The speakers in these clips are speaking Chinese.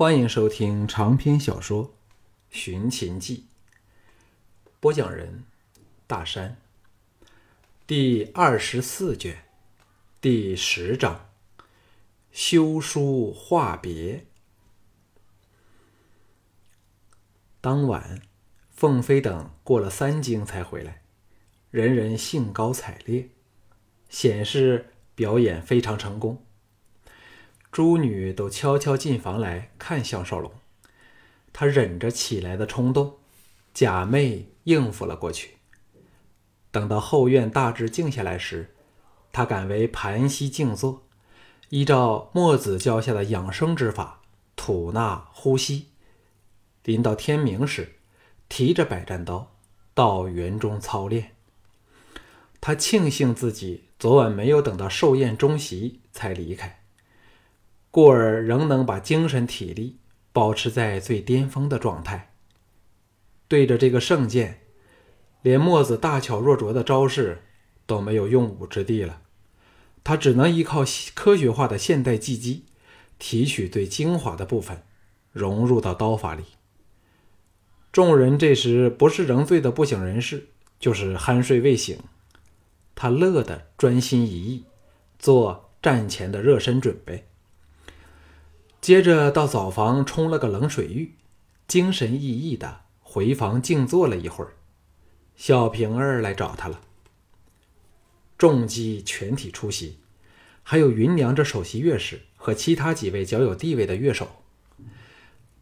欢迎收听长篇小说《寻秦记》，播讲人：大山。第二十四卷，第十章：修书话别。当晚，凤飞等过了三更才回来，人人兴高采烈，显示表演非常成功。诸女都悄悄进房来看项少龙，他忍着起来的冲动，假寐应付了过去。等到后院大致静下来时，他改为盘膝静坐，依照墨子教下的养生之法，吐纳呼吸。临到天明时，提着百战刀到园中操练。他庆幸自己昨晚没有等到寿宴终席才离开。故而仍能把精神体力保持在最巅峰的状态。对着这个圣剑，连墨子大巧若拙的招式都没有用武之地了，他只能依靠科学化的现代技击，提取最精华的部分，融入到刀法里。众人这时不是仍醉得不省人事，就是酣睡未醒，他乐得专心一意，做战前的热身准备。接着到澡房冲了个冷水浴，精神奕奕的回房静坐了一会儿。小平儿来找他了。众姬全体出席，还有芸娘这首席乐师和其他几位较有地位的乐手。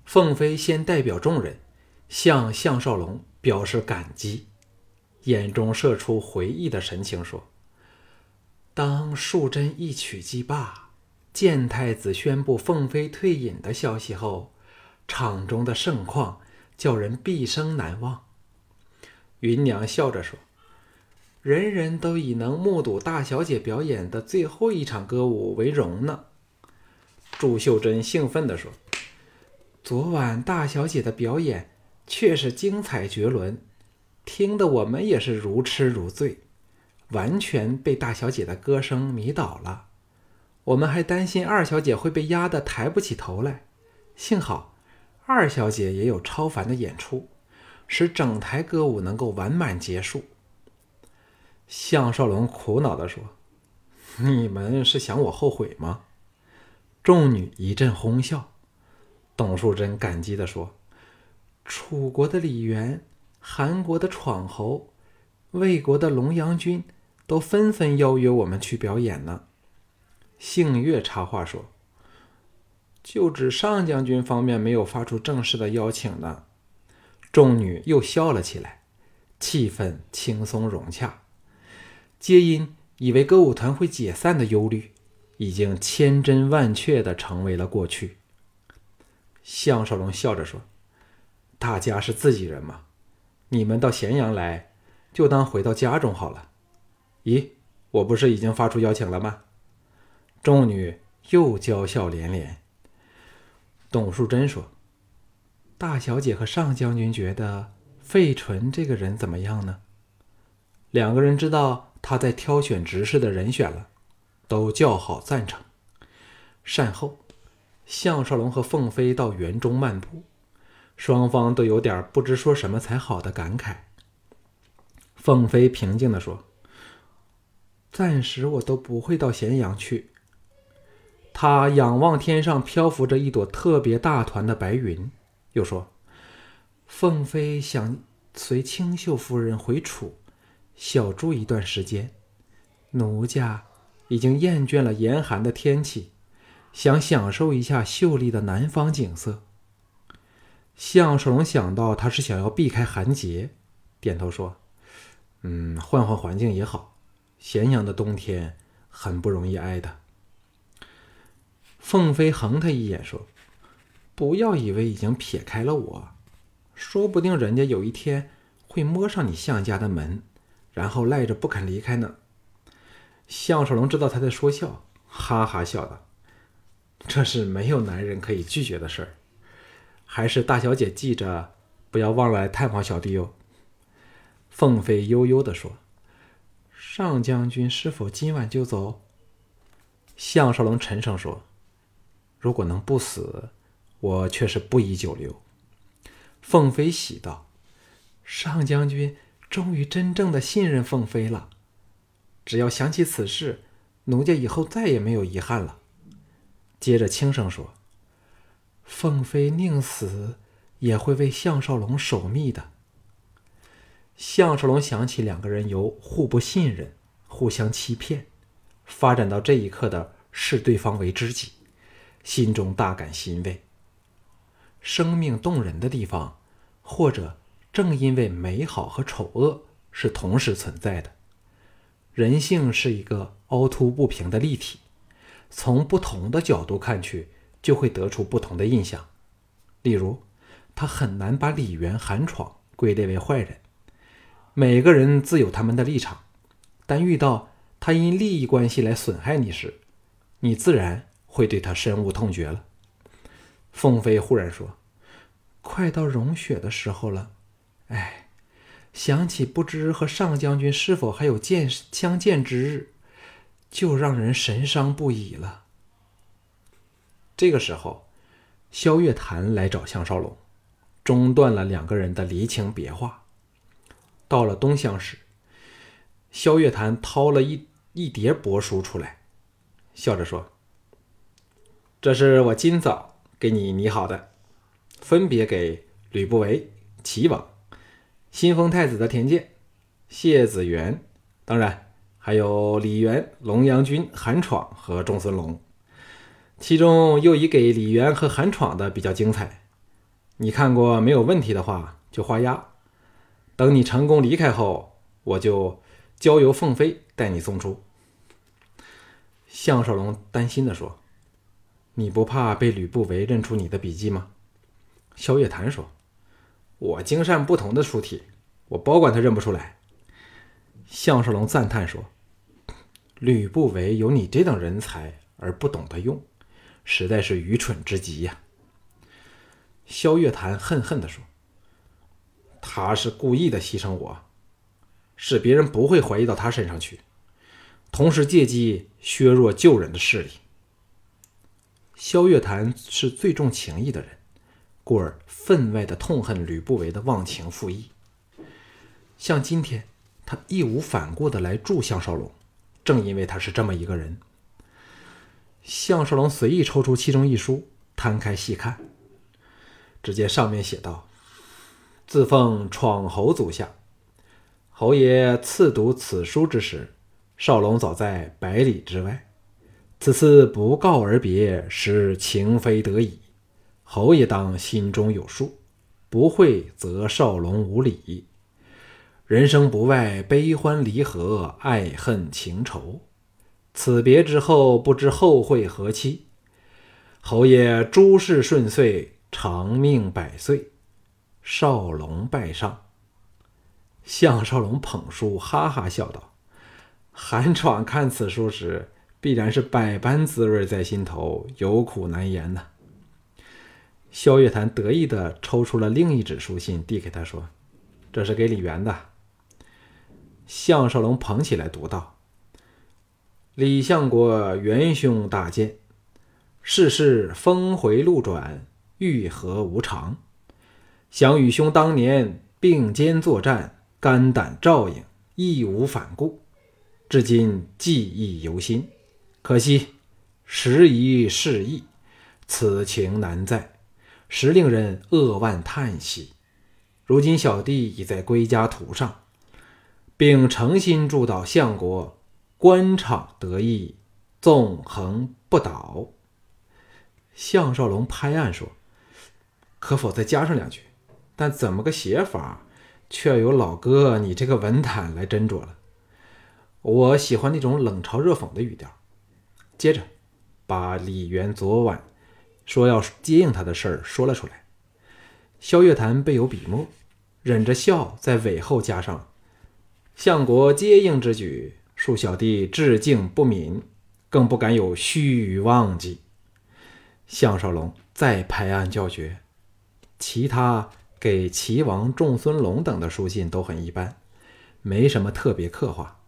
凤飞先代表众人向项少龙表示感激，眼中射出回忆的神情，说：“当淑贞一曲即罢。”见太子宣布凤飞退隐的消息后，场中的盛况叫人毕生难忘。芸娘笑着说：“人人都以能目睹大小姐表演的最后一场歌舞为荣呢。”祝秀珍兴奋地说：“昨晚大小姐的表演确实精彩绝伦，听得我们也是如痴如醉，完全被大小姐的歌声迷倒了。”我们还担心二小姐会被压得抬不起头来，幸好二小姐也有超凡的演出，使整台歌舞能够完满结束。项少龙苦恼地说：“你们是想我后悔吗？”众女一阵哄笑。董淑贞感激地说：“楚国的李元、韩国的闯侯、魏国的龙阳君，都纷纷邀约我们去表演呢。”幸月插话说：“就指上将军方面没有发出正式的邀请呢。”众女又笑了起来，气氛轻松融洽。皆因以为歌舞团会解散的忧虑，已经千真万确的成为了过去。项少龙笑着说：“大家是自己人嘛，你们到咸阳来，就当回到家中好了。咦，我不是已经发出邀请了吗？”众女又娇笑连连。董淑贞说：“大小姐和上将军觉得费纯这个人怎么样呢？”两个人知道他在挑选执事的人选了，都叫好赞成。善后，项少龙和凤飞到园中漫步，双方都有点不知说什么才好的感慨。凤飞平静地说：“暂时我都不会到咸阳去。”他仰望天上漂浮着一朵特别大团的白云，又说：“凤飞想随清秀夫人回楚，小住一段时间。奴家已经厌倦了严寒的天气，想享受一下秀丽的南方景色。”项少龙想到他是想要避开寒节，点头说：“嗯，换换环境也好。咸阳的冬天很不容易挨的。”凤飞横他一眼说：“不要以为已经撇开了我，说不定人家有一天会摸上你项家的门，然后赖着不肯离开呢。”项少龙知道他在说笑，哈哈笑道：“这是没有男人可以拒绝的事儿，还是大小姐记着，不要忘了来探访小弟哟。”凤飞悠悠地说：“上将军是否今晚就走？”项少龙沉声说。如果能不死，我却是不宜久留。”凤飞喜道：“上将军终于真正的信任凤飞了。只要想起此事，奴家以后再也没有遗憾了。”接着轻声说：“凤飞宁死也会为项少龙守密的。”项少龙想起两个人由互不信任、互相欺骗，发展到这一刻的视对方为知己，心中大感欣慰。生命动人的地方。或者正因为美好和丑恶是同时存在的，人性是一个凹凸不平的立体，从不同的角度看去，就会得出不同的印象。例如，他很难把李元、韩闯归类为坏人。每个人自有他们的立场，但遇到他因利益关系来损害你时，你自然会对他深恶痛绝了。凤飞忽然说。快到融雪的时候了，哎，想起不知和上将军是否还有见相见之日，就让人神伤不已了。这个时候，萧月潭来找项少龙，中断了两个人的离情别话。到了东乡时，萧月潭掏了一一叠帛书出来，笑着说：“这是我今早给你拟好的。”分别给吕不韦、齐王、新封太子的田健、谢子元，当然还有李元、龙阳君、韩闯和仲孙龙。其中又以给李元和韩闯的比较精彩。你看过没有问题的话，就画押。等你成功离开后，我就交由凤飞带你送出。项少龙担心的说：“你不怕被吕不韦认出你的笔迹吗？”萧月潭说：“我精善不同的书体，我保管他认不出来。”项少龙赞叹说：“吕不韦有你这等人才而不懂得用，实在是愚蠢之极呀。”萧月潭恨恨地说：“他是故意的牺牲我，使别人不会怀疑到他身上去，同时借机削弱救人的势力。”萧月潭是最重情义的人。故而分外的痛恨吕不韦的忘情负义。像今天，他义无反顾的来助项少龙，正因为他是这么一个人。项少龙随意抽出其中一书，摊开细看，只见上面写道：“自奉闯侯足下，侯爷赐读此书之时，少龙早在百里之外。此次不告而别，是情非得已。”侯爷当心中有数，不会则少龙无礼。人生不外悲欢离合、爱恨情仇，此别之后不知后会何期。侯爷诸事顺遂，长命百岁。少龙拜上。项少龙捧书，哈哈笑道：“韩闯看此书时，必然是百般滋味在心头，有苦难言呐。”萧月潭得意地抽出了另一纸书信，递给他说：“这是给李元的。”项少龙捧起来读道：“李相国元凶大见，世事峰回路转，欲何无常？想与兄当年并肩作战，肝胆照应，义无反顾，至今记忆犹新。可惜时移世易，此情难再。”实令人扼腕叹息。如今小弟已在归家途上，并诚心祝祷相国官场得意，纵横不倒。项少龙拍案说：“可否再加上两句？但怎么个写法，却由老哥你这个文坛来斟酌了。我喜欢那种冷嘲热讽的语调。”接着，把李元昨晚。说要接应他的事儿说了出来，萧月潭备有笔墨，忍着笑在尾后加上：“相国接应之举，恕小弟致敬不敏，更不敢有须臾忘记。”项少龙再拍案叫绝。其他给齐王仲孙龙等的书信都很一般，没什么特别刻画。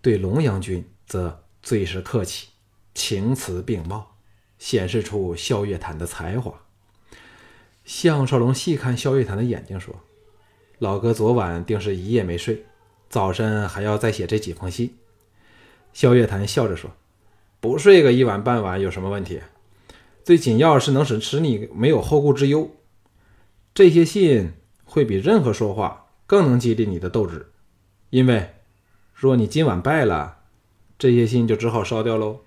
对龙阳君则最是客气，情辞并茂。显示出萧月潭的才华。项少龙细看萧月潭的眼睛，说：“老哥昨晚定是一夜没睡，早晨还要再写这几封信。”萧月潭笑着说：“不睡个一晚半晚有什么问题？最紧要是能使使你没有后顾之忧。这些信会比任何说话更能激励你的斗志，因为若你今晚败了，这些信就只好烧掉喽。”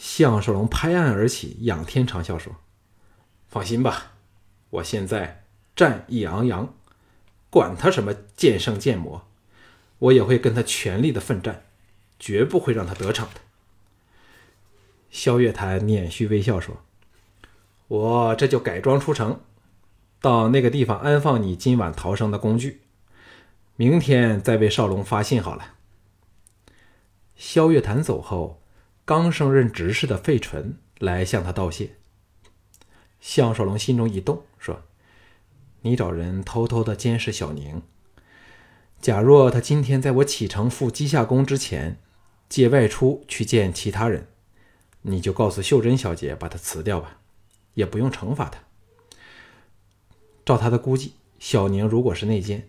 项少龙拍案而起，仰天长啸说：“放心吧，我现在战意昂扬，管他什么剑圣剑魔，我也会跟他全力的奋战。”绝不会让他得逞的。萧月潭捻须微笑说：“我这就改装出城，到那个地方安放你今晚逃生的工具，明天再为少龙发信好了。”萧月潭走后，刚升任执事的费纯来向他道谢。项少龙心中一动，说：“你找人偷偷的监视小宁，假若他今天在我启程赴稷下宫之前。”借外出去见其他人，你就告诉秀珍小姐把他辞掉吧，也不用惩罚他。照他的估计，小宁如果是内奸，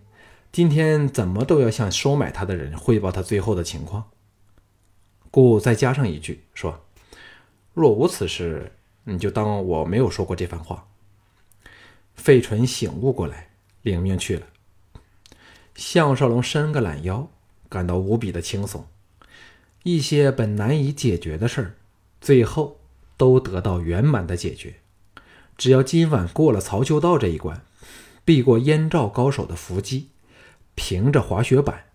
今天怎么都要向收买他的人汇报他最后的情况。故再加上一句说：“若无此事，你就当我没有说过这番话。”费纯醒悟过来，领命去了。项少龙伸个懒腰，感到无比的轻松。一些本难以解决的事儿，最后都得到圆满的解决。只要今晚过了曹秋道这一关，避过燕赵高手的伏击，凭着滑雪板，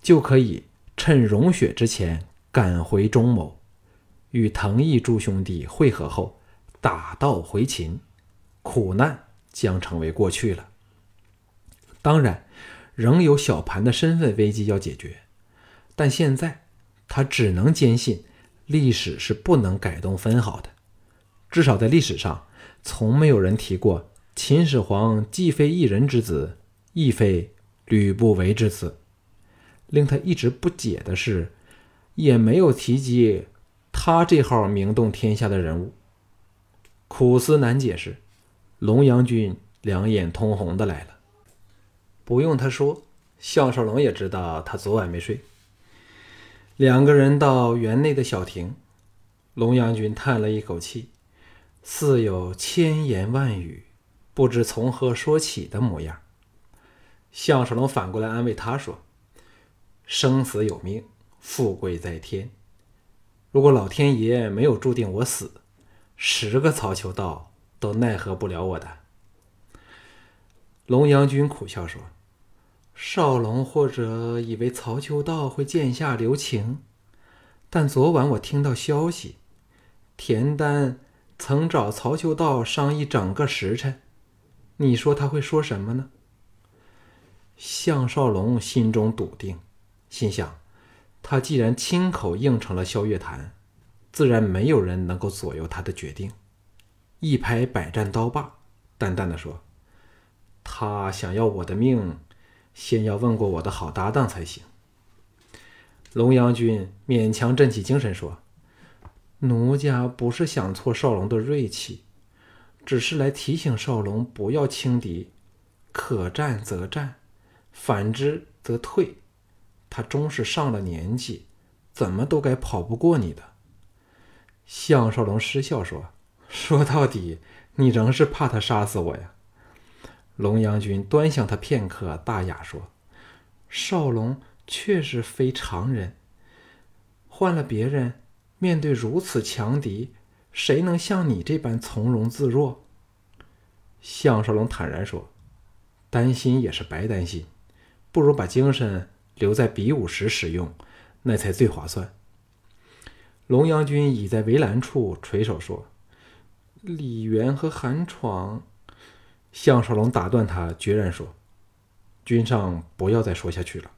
就可以趁融雪之前赶回中牟，与藤毅诸兄弟会合后，打道回秦，苦难将成为过去了。当然，仍有小盘的身份危机要解决，但现在。他只能坚信，历史是不能改动分毫的。至少在历史上，从没有人提过秦始皇既非一人之子，亦非吕不韦之子。令他一直不解的是，也没有提及他这号名动天下的人物。苦思难解时，龙阳君两眼通红的来了。不用他说，项少龙也知道他昨晚没睡。两个人到园内的小亭，龙阳君叹了一口气，似有千言万语，不知从何说起的模样。项少龙反过来安慰他说：“生死有命，富贵在天。如果老天爷没有注定我死，十个曹秋道都奈何不了我的。”龙阳君苦笑说。少龙或者以为曹秋道会剑下留情，但昨晚我听到消息，田丹曾找曹秋道商议整个时辰，你说他会说什么呢？项少龙心中笃定，心想：他既然亲口应承了萧月潭，自然没有人能够左右他的决定。一拍百战刀把，淡淡的说：“他想要我的命。”先要问过我的好搭档才行。龙阳君勉强振起精神说：“奴家不是想挫少龙的锐气，只是来提醒少龙不要轻敌，可战则战，反之则退。他终是上了年纪，怎么都该跑不过你的。”项少龙失笑说：“说到底，你仍是怕他杀死我呀。”龙阳君端详他片刻，大雅说：“少龙确实非常人。换了别人，面对如此强敌，谁能像你这般从容自若？”项少龙坦然说：“担心也是白担心，不如把精神留在比武时使用，那才最划算。”龙阳君倚在围栏处垂手说：“李元和韩闯。”项少龙打断他，决然说：“君上不要再说下去了。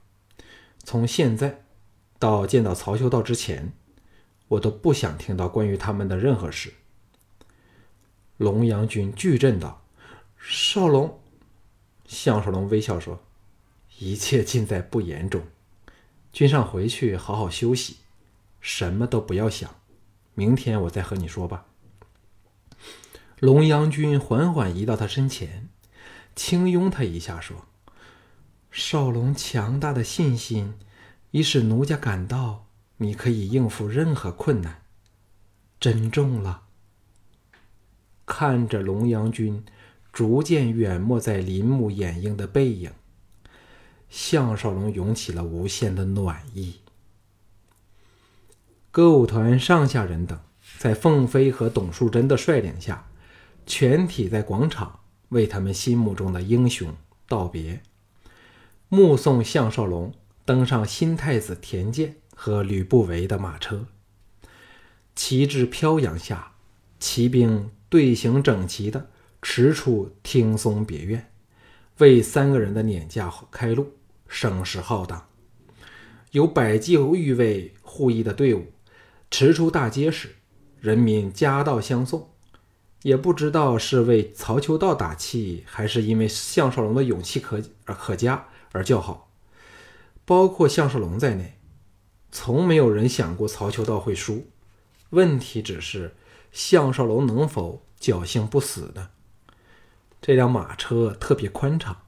从现在到见到曹修道之前，我都不想听到关于他们的任何事。”龙阳君巨震道：“少龙！”项少龙微笑说：“一切尽在不言中。君上回去好好休息，什么都不要想。明天我再和你说吧。”龙阳君缓缓移到他身前，轻拥他一下，说：“少龙强大的信心，已使奴家感到你可以应付任何困难。珍重了。”看着龙阳君逐渐远没在林木掩映的背影，项少龙涌起了无限的暖意。歌舞团上下人等，在凤飞和董树贞的率领下。全体在广场为他们心目中的英雄道别，目送项少龙登上新太子田健和吕不韦的马车。旗帜飘扬下，骑兵队形整齐的驰出听松别院，为三个人的辇驾开路，声势浩荡。有百骑御卫护翼的队伍驰出大街时，人民夹道相送。也不知道是为曹秋道打气，还是因为项少龙的勇气可而可嘉而叫好。包括项少龙在内，从没有人想过曹秋道会输。问题只是项少龙能否侥幸不死呢？这辆马车特别宽敞，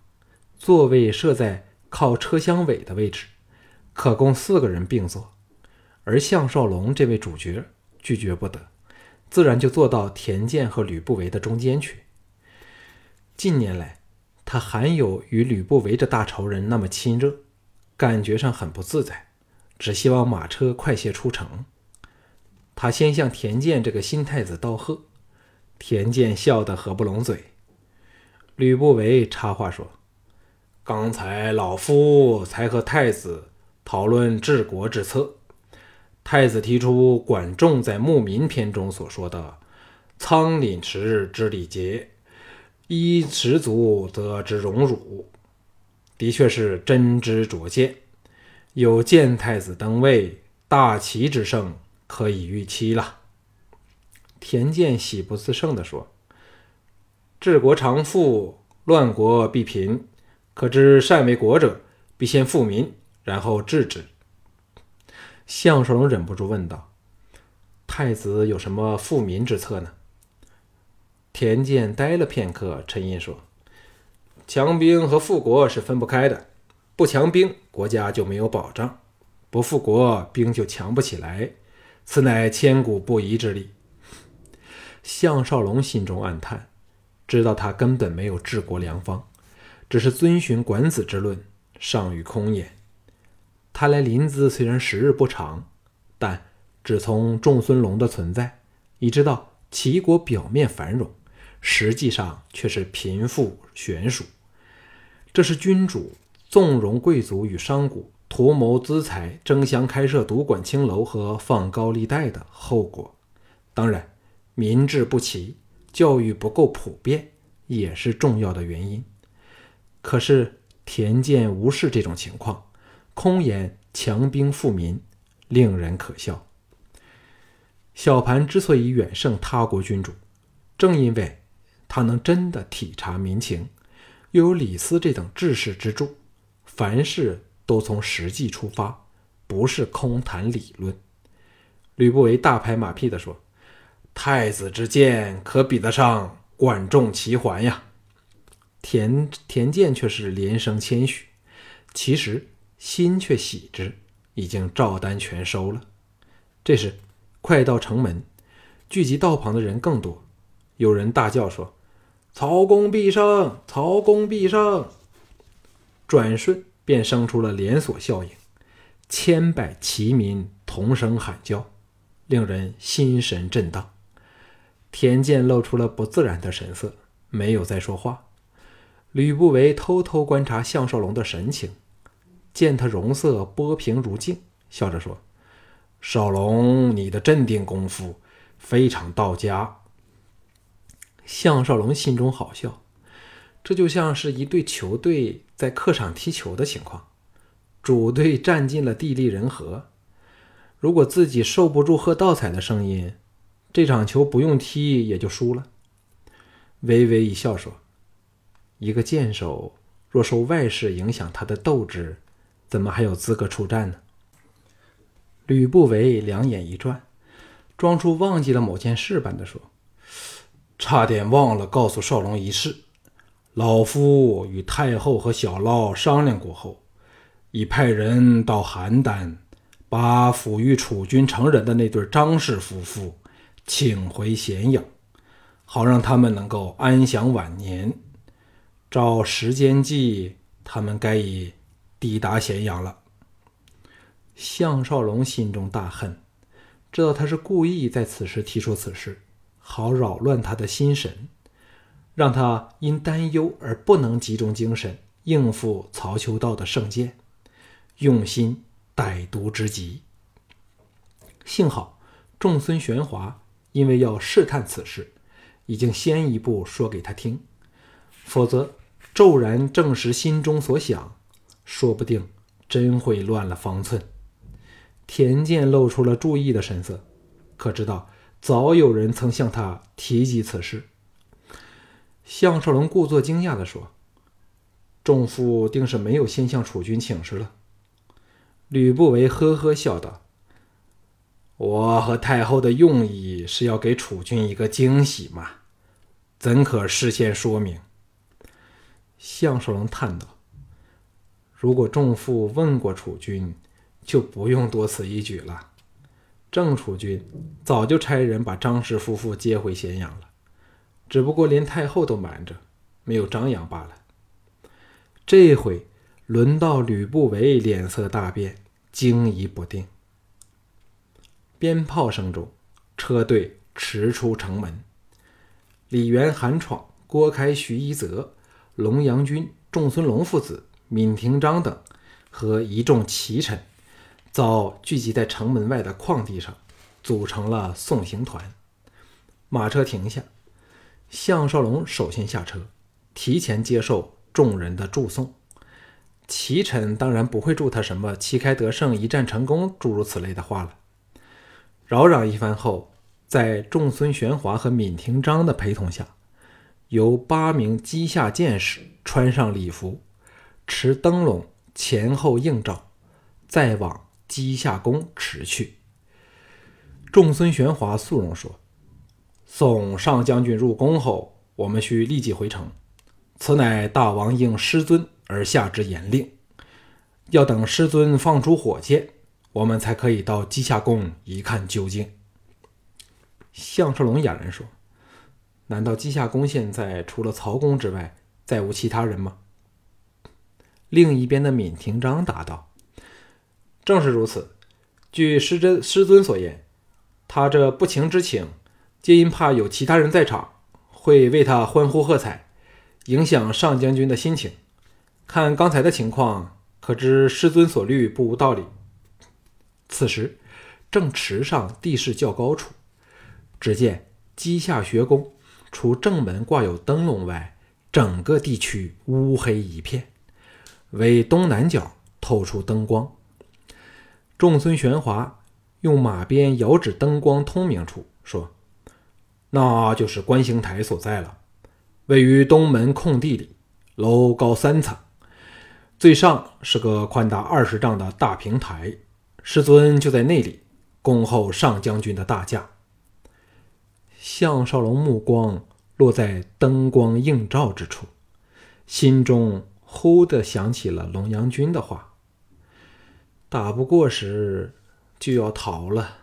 座位设在靠车厢尾的位置，可供四个人并坐。而项少龙这位主角拒绝不得。自然就坐到田健和吕不韦的中间去。近年来，他罕有与吕不韦这大仇人那么亲热，感觉上很不自在，只希望马车快些出城。他先向田健这个新太子道贺，田健笑得合不拢嘴。吕不韦插话说：“刚才老夫才和太子讨论治国之策。”太子提出管仲在《牧民篇》中所说的“仓廪实之礼节，衣食足则之荣辱”，的确是真知灼见。有见太子登位，大齐之盛可以预期了。田健喜不自胜地说：“治国常富，乱国必贫。可知善为国者，必先富民，然后治之。”项少龙忍不住问道：“太子有什么富民之策呢？”田健呆了片刻，沉吟说：“强兵和富国是分不开的。不强兵，国家就没有保障；不富国，兵就强不起来。此乃千古不移之理。”项少龙心中暗叹，知道他根本没有治国良方，只是遵循管子之论，尚与空也。他来临淄虽然时日不长，但只从仲孙龙的存在，已知道齐国表面繁荣，实际上却是贫富悬殊。这是君主纵容贵族与商贾图谋资财，争相开设赌馆、青楼和放高利贷的后果。当然，民智不齐，教育不够普遍，也是重要的原因。可是田健无视这种情况。空言强兵富民，令人可笑。小盘之所以远胜他国君主，正因为他能真的体察民情，又有李斯这等治世之助，凡事都从实际出发，不是空谈理论。吕不韦大拍马屁地说：“太子之见可比得上管仲齐桓呀。”田田健却是连声谦虚，其实。心却喜之，已经照单全收了。这时，快到城门，聚集道旁的人更多，有人大叫说：“曹公必胜！曹公必胜！”转瞬便生出了连锁效应，千百齐民同声喊叫，令人心神震荡。田健露出了不自然的神色，没有再说话。吕不韦偷偷观察项少龙的神情。见他容色波平如镜，笑着说：“少龙，你的镇定功夫非常到家。”项少龙心中好笑，这就像是一队球队在客场踢球的情况，主队占尽了地利人和，如果自己受不住喝倒彩的声音，这场球不用踢也就输了。微微一笑说：“一个剑手若受外事影响他的斗志。”怎么还有资格出战呢？吕不韦两眼一转，装出忘记了某件事般的说：“差点忘了告诉少龙一事。老夫与太后和小老商量过后，已派人到邯郸，把抚育楚军成人的那对张氏夫妇请回咸阳，好让他们能够安享晚年。照时间计，他们该已抵达咸阳了。项少龙心中大恨，知道他是故意在此时提出此事，好扰乱他的心神。让他因担忧而不能集中精神应付曹秋道的圣剑，用心歹毒之极。幸好仲孙玄华因为要试探此事，已经先一步说给他听，否则骤然证实心中所想，说不定真会乱了方寸。田健露出了注意的神色，可知道早有人曾向他提及此事。项少龙故作惊讶地说：“仲父定是没有先向楚军请示了。”吕不韦呵呵笑道：“我和太后的用意是要给楚军一个惊喜嘛，怎可事先说明？”项少龙叹道：“如果仲父问过楚军，就不用多此一举了。郑楚军早就差人把张氏夫妇接回咸阳了。”只不过连太后都瞒着，没有张扬罢了。这回轮到吕不韦脸色大变，惊疑不定。鞭炮声中，车队驰出城门。李元、韩闯、郭开、徐一泽、龙阳君、仲孙龙父子、闵廷章等和一众奇臣，早聚集在城门外的旷地上，组成了送行团。马车停下。项少龙首先下车，提前接受众人的祝颂。齐臣当然不会祝他什么“旗开得胜，一战成功”诸如此类的话了。扰攘一番后，在仲孙玄华和闵廷章的陪同下，由八名机下剑士穿上礼服，持灯笼前后映照，再往机下宫驰去。仲孙玄华肃容说。送上将军入宫后，我们需立即回城。此乃大王应师尊而下之严令，要等师尊放出火箭，我们才可以到稷下宫一看究竟。项少龙哑然说：“难道稷下宫现在除了曹公之外，再无其他人吗？”另一边的闵廷章答道：“正是如此。据师真师尊所言，他这不情之请。”皆因怕有其他人在场，会为他欢呼喝彩，影响上将军的心情。看刚才的情况，可知师尊所虑不无道理。此时正池上地势较高处，只见稷下学宫除正门挂有灯笼外，整个地区乌黑一片，唯东南角透出灯光。仲孙玄华用马鞭遥指灯光通明处，说。那就是观星台所在了，位于东门空地里，楼高三层，最上是个宽达二十丈的大平台，师尊就在那里恭候上将军的大驾。项少龙目光落在灯光映照之处，心中忽地想起了龙阳君的话：“打不过时就要逃了。”